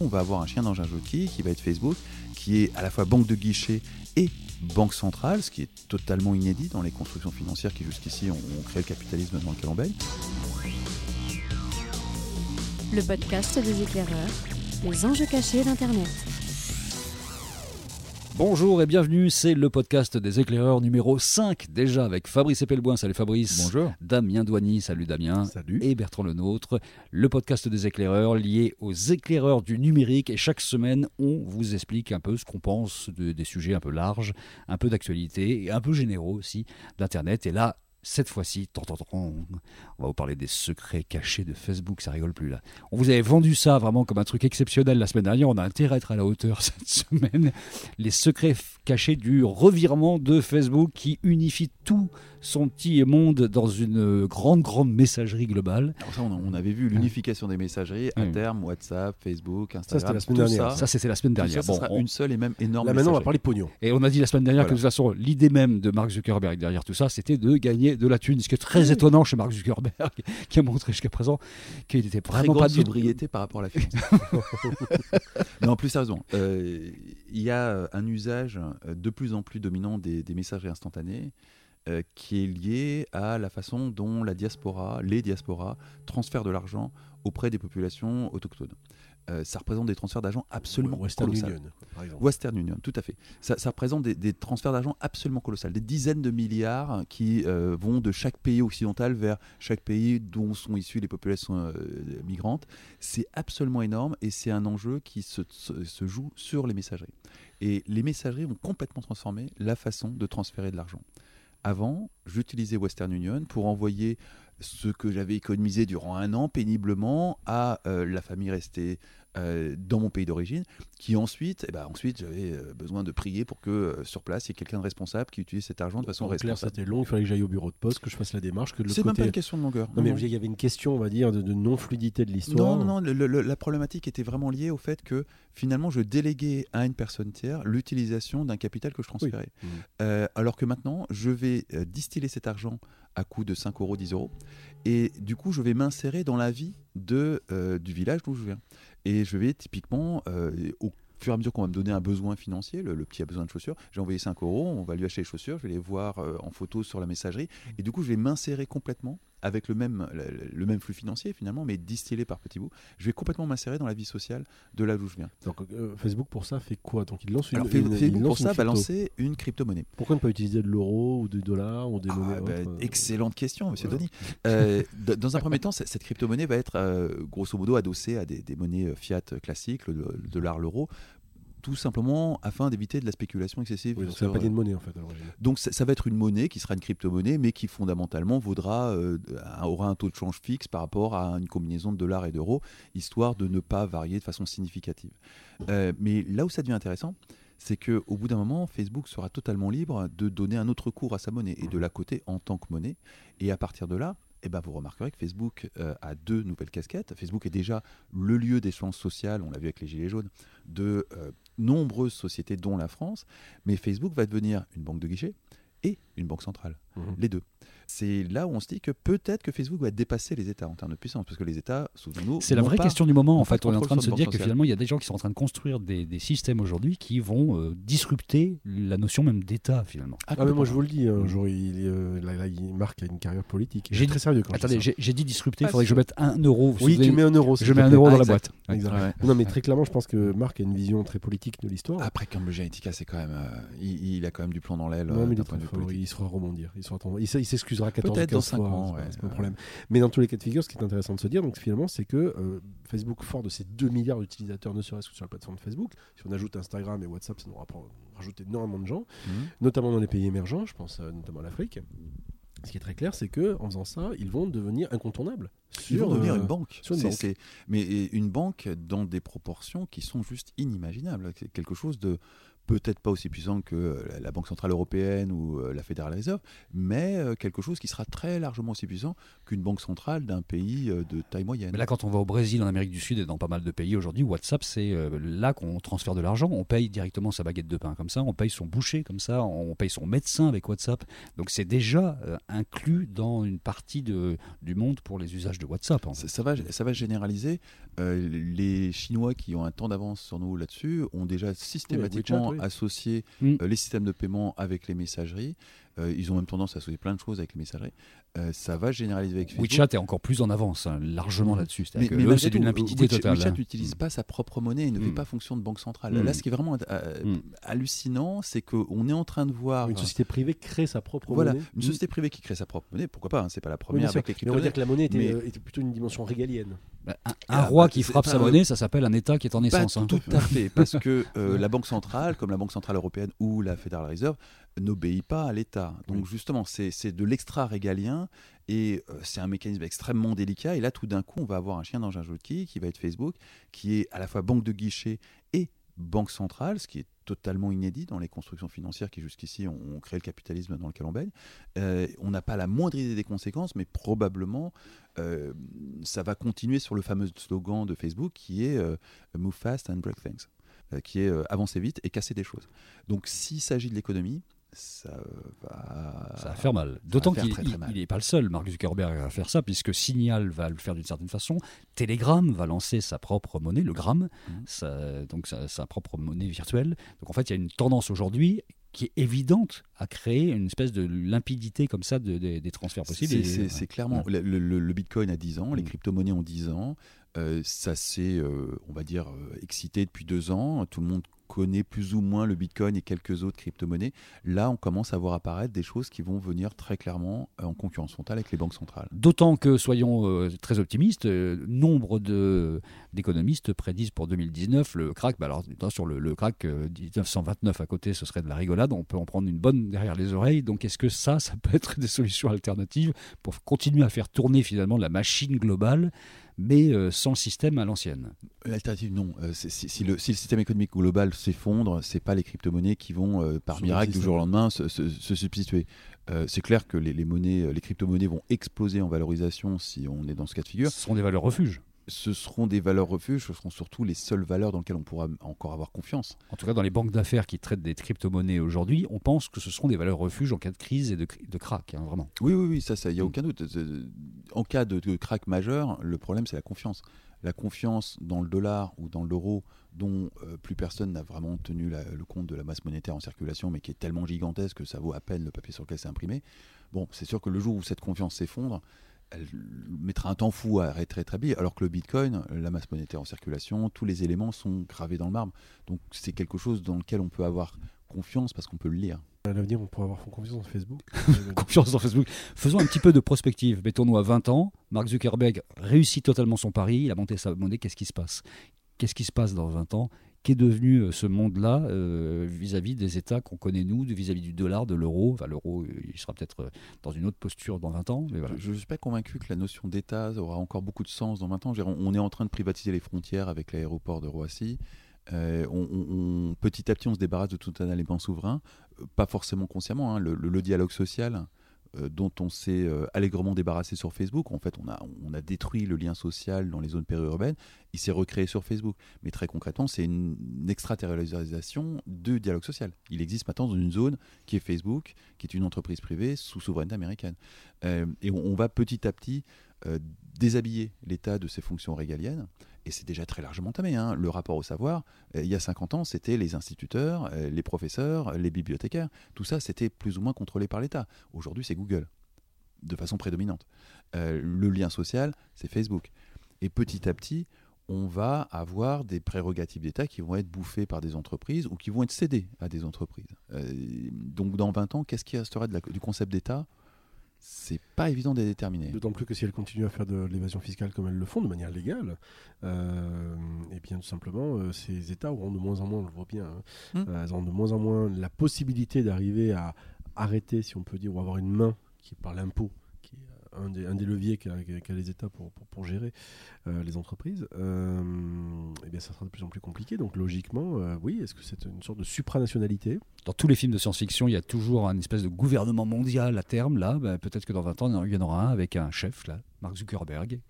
On va avoir un chien un outil qui va être Facebook, qui est à la fois banque de guichet et banque centrale, ce qui est totalement inédit dans les constructions financières qui jusqu'ici ont, ont créé le capitalisme dans lequel on baigne. Le podcast des éclaireurs, les enjeux cachés d'Internet. Bonjour et bienvenue, c'est le podcast des éclaireurs numéro 5 déjà avec Fabrice Epelboin, salut Fabrice. Bonjour. Damien Douany, salut Damien. Salut. Et Bertrand Lenôtre, le podcast des éclaireurs lié aux éclaireurs du numérique et chaque semaine on vous explique un peu ce qu'on pense de- des sujets un peu larges, un peu d'actualité et un peu généraux aussi d'Internet. Et là, cette fois-ci, on va vous parler des secrets cachés de Facebook, ça rigole plus là. On vous avait vendu ça vraiment comme un truc exceptionnel la semaine dernière, on a intérêt à être à la hauteur cette semaine. Les secrets cachés du revirement de Facebook qui unifie tout son petit monde dans une grande, grande messagerie globale. Alors ça, on, avait vu l'unification des messageries à Oui. terme, WhatsApp, Facebook, c'était Instagram. la semaine tout dernière. Ça, Ça, c'était la semaine ça, dernière. ça sera on- une seule et même énorme Là maintenant, on va parler pognon. Et on a dit la semaine dernière Voilà. que de toute façon, l'idée même de Mark Zuckerberg derrière tout ça, c'était de gagner de la thune. Ce qui est très étonnant chez Mark Zuckerberg, qui a montré jusqu'à présent qu'il n'était Très vraiment grande pas du tout. sobriété par rapport à la finance. non, plus sérieusement, euh, il y a un usage euh, de plus en plus dominant des, des messageries instantanées euh, qui est lié à la façon dont la diaspora, les diasporas, transfèrent de l'argent auprès des populations autochtones. Euh, ça représente des transferts d'argent absolument Western colossaux. Union, par exemple. Western Union, tout à fait. Ça, ça représente des, des transferts d'argent absolument colossaux, des dizaines de milliards qui euh, vont de chaque pays occidental vers chaque pays dont sont issues les populations euh, migrantes. C'est absolument énorme et c'est un enjeu qui se, se- se joue sur les messageries. Et les messageries ont complètement transformé la façon de transférer de l'argent. Avant, j'utilisais Western Union pour envoyer ce que j'avais économisé durant un an péniblement à euh, la famille restée euh, dans mon pays d'origine, qui ensuite, eh ben, ensuite j'avais euh, besoin de prier pour que euh, sur place il y ait quelqu'un de responsable qui utilise cet argent de façon En clair, responsable. c'était long, il fallait que j'aille au bureau de poste, que je fasse la démarche, que de C'est même pas une question de longueur. Non, mais Non, il y avait une question, on va dire, de, de non-fluidité de l'histoire. Non, non, non, le- le- la problématique était vraiment liée au fait que finalement je déléguais à une personne tiers l'utilisation d'un capital que je transférais. Euh, alors que maintenant, je vais distiller cet argent à coût de 5 euros, 10 euros, et du coup, je vais m'insérer dans la vie de, euh, du village d'où je viens. Et je vais typiquement, euh, au fur et à mesure qu'on va me donner un besoin financier, le, petit a besoin de chaussures, j'ai envoyé 5 euros, on va lui acheter les chaussures, je vais les voir euh, en photo sur la messagerie, et du coup, je vais m'insérer complètement avec le même, le, le même flux financier finalement, mais distillé par petits bouts. Je vais complètement m'insérer dans la vie sociale de là d'où je viens. Donc, euh, Facebook, pour ça, fait quoi? Donc, il lance une. Alors une- il Facebook, lance pour ça, va lancer une crypto-monnaie. Pourquoi ne pas utiliser de l'euro ou du dollar ou des Ah, monnaies bah, autres, euh, excellente question, monsieur. Denis. Euh, dans un premier temps, cette crypto-monnaie va être euh, grosso modo adossée à des, des monnaies fiat classiques, le, le dollar, l'euro, tout simplement afin d'éviter de la spéculation excessive. Oui, donc sur, pas euh, de monnaie, en fait, donc ça, ça va être une monnaie qui sera une crypto-monnaie, mais qui fondamentalement vaudra, euh, aura un taux de change fixe par rapport à une combinaison de dollars et d'euros, histoire de ne pas varier de façon significative. Euh, mais là où ça devient intéressant, c'est qu'au bout d'un moment, Facebook sera totalement libre de donner un autre cours à sa monnaie et de la coter en tant que monnaie. Et à partir de là, eh ben, vous remarquerez que Facebook euh, a deux nouvelles casquettes. Facebook est déjà le lieu d'échange social, on l'a vu avec les Gilets jaunes, de euh, nombreuses sociétés, dont la France. Mais Facebook va devenir une banque de guichet et une banque centrale, Mhm. les deux. C'est là où on se dit que peut-être que Facebook va dépasser les États en termes de puissance, parce que les États, souvenons-nous, C'est la vraie question du moment. En fait, on est en train de se le dire que finalement, il y a des gens qui sont en train de construire des, des systèmes aujourd'hui qui vont euh, disrupter la notion même d'État finalement. Ah, Ah, mais moi, je vous le dis, un jour, il, euh, là, là, il marque une carrière politique. J'ai très sérieux quand je Attendez, j'ai j'ai dit disrupter, il Ah, faudrait que je mette un euro. vous Oui, souvenez- tu mets un euro. je mets un euro dans la boîte. Non, mais très clairement, je pense que Marc a une vision très politique de l'histoire. Après, Cambridge Analytica, c'est quand même, euh, il, il a quand même du plomb dans l'aile. Non, euh, mais il sera rebondir. Il sera il s- il s'excusera 14 Peut-être dans 15 cinq fois, ans, c'est pas- ouais, c'est pas un problème. Mais dans tous les cas de figure, ce qui est intéressant de se dire, donc finalement, c'est que euh, Facebook, fort de ses 2 milliards d'utilisateurs, ne serait-ce que sur la plateforme Facebook, si on ajoute Instagram et WhatsApp, ça nous rajoute énormément de gens, Mhm. notamment dans les pays émergents, je pense euh, notamment à l'Afrique. Ce qui est très clair, c'est que en faisant ça, ils vont devenir incontournables. Ils vont devenir euh, une banque. sur une C'est- banque. c'est- mais une banque dans des proportions qui sont juste inimaginables. C'est quelque chose de peut-être pas aussi puissant que euh, la, Banque Centrale Européenne ou euh, la Federal Reserve, mais euh, quelque chose qui sera très largement aussi puissant qu'une banque centrale d'un pays de taille moyenne. Mais là, quand on va au Brésil, en Amérique du Sud et dans pas mal de pays aujourd'hui, WhatsApp, c'est là qu'on transfère de l'argent. On paye directement sa baguette de pain comme ça, on paye son boucher comme ça, on paye son médecin avec WhatsApp. Donc c'est déjà inclus dans une partie de, du monde pour les usages de WhatsApp. en fait. Ça, ça va, ça va généraliser. Euh, les Chinois qui ont un temps d'avance sur nous là-dessus ont déjà systématiquement oui. associé Mm. euh, les systèmes de paiement avec les messageries. Euh, ils ont même tendance à associer plein de choses avec les messageries. Euh, ça va généraliser avec Facebook. WeChat est encore plus en avance, hein, largement Mhm. là-dessus. Mais, mais c'est d'une limpidité WeChat- totale. WeChat hein. n'utilise pas sa propre monnaie et ne fait Mm. pas fonction de banque centrale. Mm. Là, ce qui est vraiment euh, Mm. hallucinant, c'est qu'on est en train de voir. Une société privée crée sa propre Voilà, monnaie. une société privée qui crée sa propre monnaie, pourquoi pas, hein, c'est pas la première avec les Mais on va dire que la monnaie était, Mais- euh, était plutôt une dimension régalienne. Bah, un, un Ah, roi bah, qui frappe pas- sa monnaie, ça s'appelle un État qui est en Pas naissance. hein. tout à fait, parce que euh, la Banque centrale, comme la Banque centrale européenne ou la Federal Reserve, n'obéit pas à l'État. Donc justement, c'est de l'extra-régalien et euh, c'est un mécanisme extrêmement délicat. Et là, tout d'un coup, on va avoir un chien dans un jeu de quilles qui va être Facebook, qui est à la fois banque de guichet et banque centrale, ce qui est totalement inédit dans les constructions financières qui jusqu'ici ont, créé le capitalisme dans lequel on. Euh, on n'a pas la moindre idée des conséquences, mais probablement euh, ça va continuer sur le fameux slogan de Facebook qui est euh, Move fast and break things, qui est avancer vite et casser des choses. Donc s'il s'agit de l'économie, ça euh, va... Ça va faire mal. D'autant qu'il n'est pas le seul, Mark Zuckerberg, à faire ça, puisque Signal va le faire d'une certaine façon. Telegram va lancer sa propre monnaie, le gramme, Mhm. sa- donc sa, sa propre monnaie virtuelle. Donc en fait, il y a une tendance aujourd'hui qui est évidente à créer une espèce de limpidité comme ça de- de- des transferts possibles. C'est- clairement. Le, le- le Bitcoin a 10 ans, les Mm. crypto-monnaies ont 10 ans. Euh, ça s'est, euh, on va dire, excité depuis deux ans. Tout le monde connaît plus ou moins le Bitcoin et quelques autres crypto-monnaies. Là, on commence à voir apparaître des choses qui vont venir très clairement euh, en concurrence frontale avec les banques centrales. D'autant que, soyons euh, très optimistes, euh, nombre d'économistes prédisent pour 2019 le crack. Bah alors, sur le, le crack euh, 1929 à côté, ce serait de la rigolade. On peut en prendre une bonne derrière les oreilles. Donc, est-ce que ça, ça peut être des solutions alternatives pour continuer à faire tourner finalement la machine globale, mais euh, sans système à l'ancienne L'alternative, non. Euh, si, si le, si le système économique global s'effondre, c'est pas les crypto-monnaies qui vont, euh, par miracle, le du jour au lendemain, se, se- se substituer. Euh, c'est clair que les, les monnaies, les crypto-monnaies vont exploser en valorisation si on est dans ce cas de figure. Ce sont des valeurs refuges. Ce seront des valeurs refuges, ce seront surtout les seules valeurs dans lesquelles on pourra encore avoir confiance. En tout cas, dans les banques d'affaires qui traitent des crypto-monnaies aujourd'hui, on pense que ce seront des valeurs refuges en cas de crise et de, de crack, hein, vraiment. Oui, oui, oui, ça, il n'y a Mm. aucun doute. En cas de, de crack majeur, le problème, c'est la confiance. La confiance dans le dollar ou dans l'euro, dont euh, plus personne n'a vraiment tenu la- le compte de la masse monétaire en circulation, mais qui est tellement gigantesque que ça vaut à peine le papier sur lequel c'est imprimé. Bon, c'est sûr que le jour où cette confiance s'effondre, elle mettra un temps fou à être rétablie, alors que le Bitcoin, la masse monétaire en circulation, tous les éléments sont gravés dans le marbre. Donc c'est quelque chose dans lequel on peut avoir confiance parce qu'on peut le lire. À l'avenir, on pourra avoir confiance en Facebook. confiance dans Facebook. Faisons un petit peu de prospective. Mettons-nous à 20 ans. Mark Zuckerberg réussit totalement son pari. Il a monté sa monnaie. Qu'est-ce qui se passe? Qu'est-ce qui se passe dans 20 ans? Qu'est devenu euh, ce monde-là euh, vis-à-vis des États qu'on connaît nous, vis-à-vis du dollar, de l'euro Enfin, l'euro, euh, il sera peut-être dans une autre posture dans 20 ans. Mais. Je ne suis pas convaincu que la notion d'État aura encore beaucoup de sens dans 20 ans. On est en train de privatiser les frontières avec l'aéroport de Roissy. Petit à petit, on se débarrasse de tout un élément souverain, pas forcément consciemment. hein. Le, dialogue social, dont on s'est euh, allègrement débarrassé sur Facebook, en fait, on a, on a détruit le lien social dans les zones périurbaines, il s'est recréé sur Facebook. Mais très concrètement, c'est une, une extraterritorialisation du dialogue social. Il existe maintenant dans une zone qui est Facebook, qui est une entreprise privée sous souveraineté américaine. Euh, et on, va petit à petit euh, déshabiller l'État de ses fonctions régaliennes. Et c'est déjà très largement entamé. hein. Le rapport au savoir, euh, il y a 50 ans, c'était les instituteurs, euh, les professeurs, les bibliothécaires. Tout ça, c'était plus ou moins contrôlé par l'État. Aujourd'hui, c'est Google, de façon prédominante. Euh, le lien social, c'est Facebook. Et petit à petit, on va avoir des prérogatives d'État qui vont être bouffées par des entreprises ou qui vont être cédées à des entreprises. Donc dans 20 ans, qu'est-ce qui restera du concept d'État? C'est pas évident de déterminer. D'autant plus que si elles continuent à faire de l'évasion fiscale comme elles le font, de manière légale, euh, et bien tout simplement, euh, ces États auront de moins en moins, on le voit bien, hein, Hmm. euh, elles auront de moins en moins la possibilité d'arriver à arrêter, si on peut dire, ou avoir une main qui est par l'impôt, un, des, leviers qu'a les États pour, gérer euh, les entreprises, euh, eh bien, ça sera de plus en plus compliqué. Donc, logiquement, euh, oui, est-ce que c'est une sorte de supranationalité? Dans tous les films de science-fiction, il y a toujours un espèce de gouvernement mondial à terme. Là, Ben, peut-être que dans 20 ans, il y en aura un avec un chef, là, Mark Zuckerberg,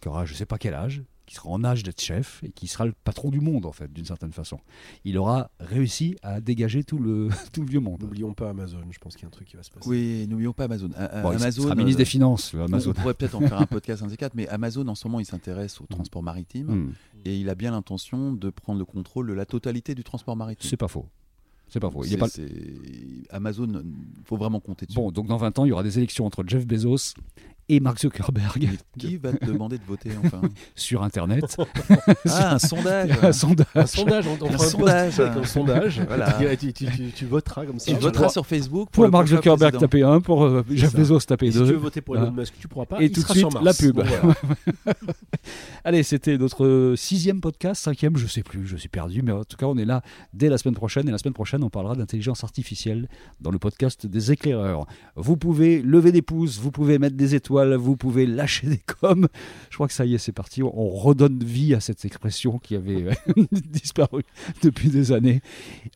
qui aura je sais pas quel âge, qui sera en âge d'être chef et qui sera le patron du monde, en fait, d'une certaine façon. Il aura réussi à dégager tout le, tout le vieux monde. N'oublions pas Amazon, je pense qu'il y a un truc qui va se passer. Oui, n'oublions pas Amazon. A- a- Bon, il Amazon, sera ministre euh, des Finances, le on- Amazon. On pourrait peut-être en faire un podcast un de ces quatre, mais Amazon en ce moment il s'intéresse au transport maritime Hmm, et il a bien l'intention de prendre le contrôle de la totalité du transport maritime. C'est pas faux. C'est pas faux. Il est pas... c'est- Amazon, il faut vraiment compter dessus. Bon, donc dans 20 ans, il y aura des élections entre Jeff Bezos et Mark Zuckerberg Mais qui va te demander de voter enfin? Sur Internet. Ah, un sondage un sondage. Un sondage, on, on Un sondage. un sondage. Tu, tu- tu- tu voteras comme ça. Tu voteras sur Facebook Pour Mark Zuckerberg, taper 1, pour euh, Jeff. Bezos, taper Et si tu veux 2. voter pour. Elon Musk, tu pourras pas. Et il tout de suite, sur Mars. la pub. Allez, c'était notre sixième podcast, cinquième, je sais plus, je suis perdu, mais en tout cas, on est là dès la semaine prochaine. Et la semaine prochaine, on parlera d'intelligence artificielle dans le podcast des éclaireurs. Vous pouvez lever des pouces, vous pouvez mettre des étoiles, vous pouvez lâcher des coms. Je crois que ça y est, c'est parti. On redonne vie à cette expression qui avait euh, disparu depuis des années.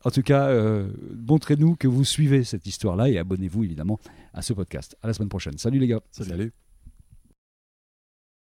En tout cas, euh, montrez-nous que vous suivez cette histoire-là et abonnez-vous évidemment à ce podcast. À la semaine prochaine. Salut les gars. Salut.